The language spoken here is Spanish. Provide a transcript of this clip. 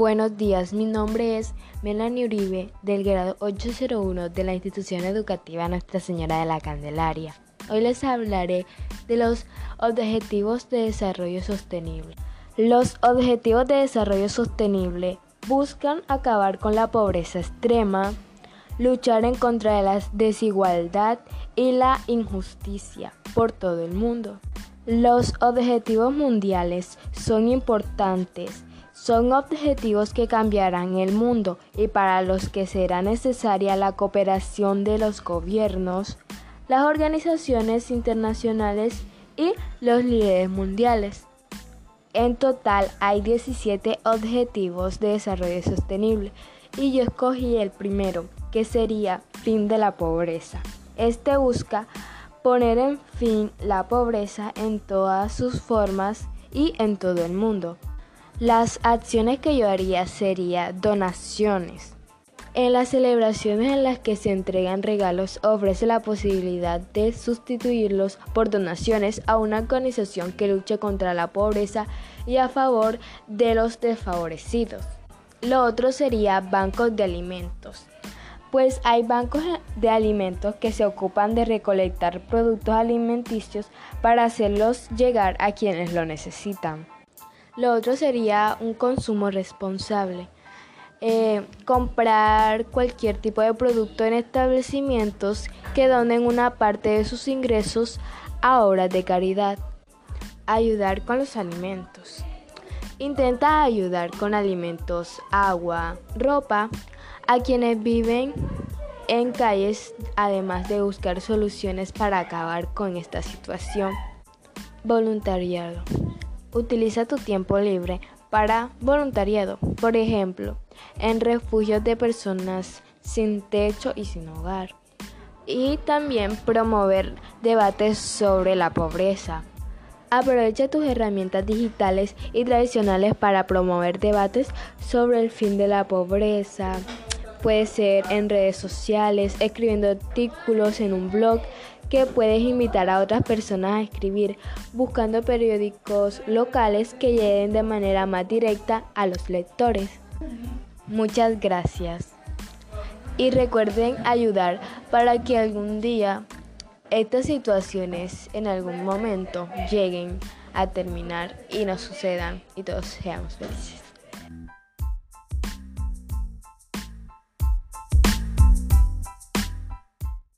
Buenos días, mi nombre es Melanie Uribe del grado 801 de la institución educativa Nuestra Señora de la Candelaria. Hoy les hablaré de los objetivos de desarrollo sostenible. Los objetivos de desarrollo sostenible buscan acabar con la pobreza extrema, luchar en contra de la desigualdad y la injusticia por todo el mundo. Los objetivos mundiales son importantes son objetivos que cambiarán el mundo y para los que será necesaria la cooperación de los gobiernos, las organizaciones internacionales y los líderes mundiales. En total hay 17 objetivos de desarrollo sostenible y yo escogí el primero, que sería fin de la pobreza. Este busca poner en fin la pobreza en todas sus formas y en todo el mundo. Las acciones que yo haría sería donaciones. En las celebraciones en las que se entregan regalos ofrece la posibilidad de sustituirlos por donaciones a una organización que luche contra la pobreza y a favor de los desfavorecidos. Lo otro sería bancos de alimentos. Pues hay bancos de alimentos que se ocupan de recolectar productos alimenticios para hacerlos llegar a quienes lo necesitan. Lo otro sería un consumo responsable. Eh, comprar cualquier tipo de producto en establecimientos que donen una parte de sus ingresos a obras de caridad. Ayudar con los alimentos. Intenta ayudar con alimentos, agua, ropa a quienes viven en calles, además de buscar soluciones para acabar con esta situación. Voluntariado. Utiliza tu tiempo libre para voluntariado, por ejemplo, en refugios de personas sin techo y sin hogar. Y también promover debates sobre la pobreza. Aprovecha tus herramientas digitales y tradicionales para promover debates sobre el fin de la pobreza. Puede ser en redes sociales, escribiendo artículos en un blog, que puedes invitar a otras personas a escribir, buscando periódicos locales que lleguen de manera más directa a los lectores. Muchas gracias. Y recuerden ayudar para que algún día estas situaciones en algún momento lleguen a terminar y no sucedan y todos seamos felices.